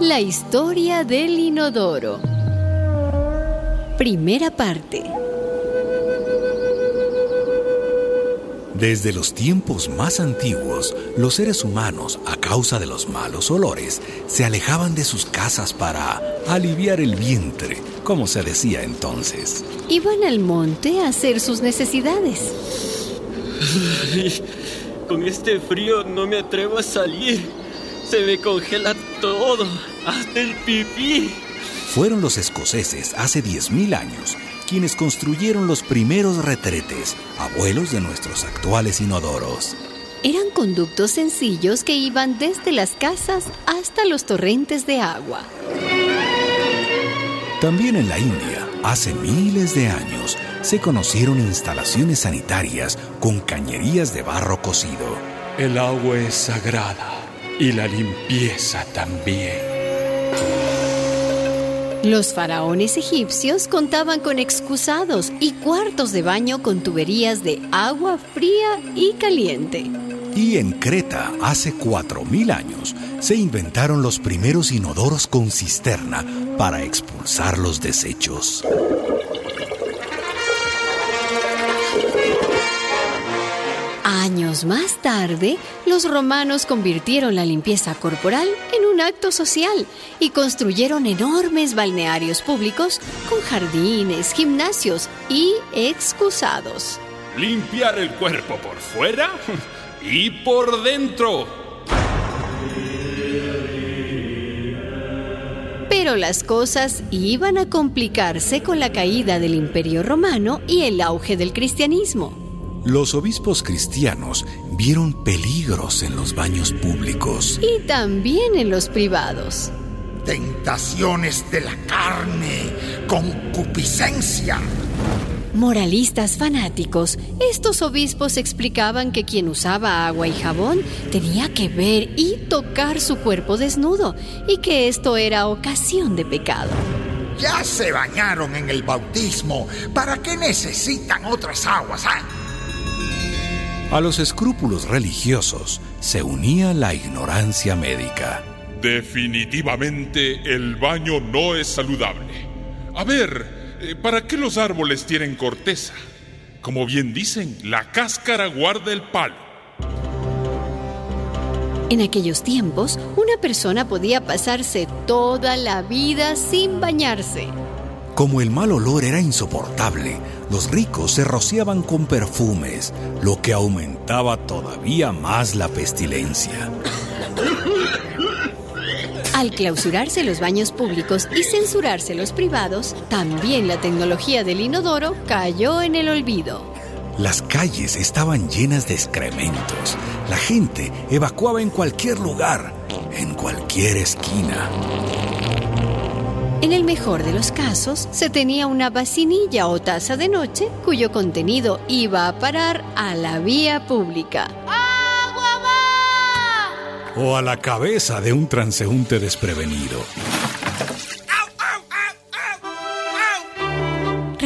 La historia del inodoro. Primera parte. Desde los tiempos más antiguos, los seres humanos, a causa de los malos olores, se alejaban de sus casas para aliviar el vientre, como se decía entonces. Iban al monte a hacer sus necesidades. Con este frío no me atrevo a salir. Se me congela todo, hasta el pipí. Fueron los escoceses hace 10.000 años quienes construyeron los primeros retretes, abuelos de nuestros actuales inodoros. Eran conductos sencillos que iban desde las casas hasta los torrentes de agua. También en la India, hace miles de años, se conocieron instalaciones sanitarias con cañerías de barro cocido. El agua es sagrada y la limpieza también. Los faraones egipcios contaban con excusados y cuartos de baño con tuberías de agua fría y caliente. Y en Creta, hace 4.000 años, se inventaron los primeros inodoros con cisterna para expulsar los desechos. Años más tarde, los romanos convirtieron la limpieza corporal en un acto social y construyeron enormes balnearios públicos con jardines, gimnasios y excusados. Limpiar el cuerpo por fuera y por dentro. Pero las cosas iban a complicarse con la caída del Imperio Romano y el auge del cristianismo. Los obispos cristianos vieron peligros en los baños públicos. Y también en los privados. Tentaciones de la carne, concupiscencia. Moralistas fanáticos, estos obispos explicaban que quien usaba agua y jabón tenía que ver y tocar su cuerpo desnudo y que esto era ocasión de pecado. Ya se bañaron en el bautismo. ¿Para qué necesitan otras aguas? Ah? A los escrúpulos religiosos se unía la ignorancia médica. Definitivamente el baño no es saludable. A ver, eh, ¿para qué los árboles tienen corteza? Como bien dicen, la cáscara guarda el palo. En aquellos tiempos, una persona podía pasarse toda la vida sin bañarse. Como el mal olor era insoportable, los ricos se rociaban con perfumes, lo que aumentaba todavía más la pestilencia. Al clausurarse los baños públicos y censurarse los privados, también la tecnología del inodoro cayó en el olvido. Las calles estaban llenas de excrementos. La gente evacuaba en cualquier lugar, en cualquier esquina. En el mejor de los casos, se tenía una vacinilla o taza de noche cuyo contenido iba a parar a la vía pública. ¡Agua va! O a la cabeza de un transeúnte desprevenido.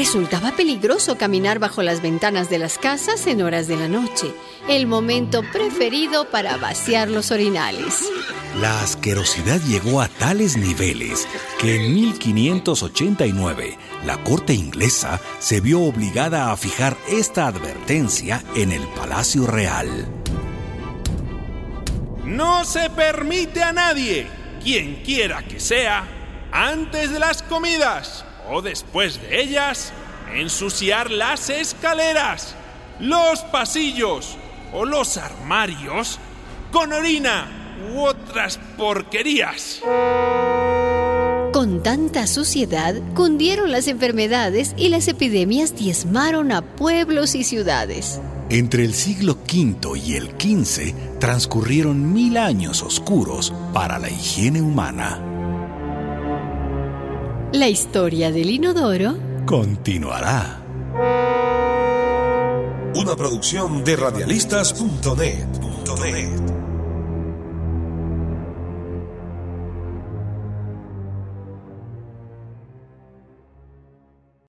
Resultaba peligroso caminar bajo las ventanas de las casas en horas de la noche, el momento preferido para vaciar los orinales. La asquerosidad llegó a tales niveles que en 1589 la corte inglesa se vio obligada a fijar esta advertencia en el Palacio Real. No se permite a nadie, quien quiera que sea, antes de las comidas o después de ellas, ensuciar las escaleras, los pasillos o los armarios con orina u otras porquerías. Con tanta suciedad, cundieron las enfermedades y las epidemias diezmaron a pueblos y ciudades. Entre el siglo V y el XV transcurrieron mil años oscuros para la higiene humana. La historia del inodoro continuará. Una producción de radialistas.net.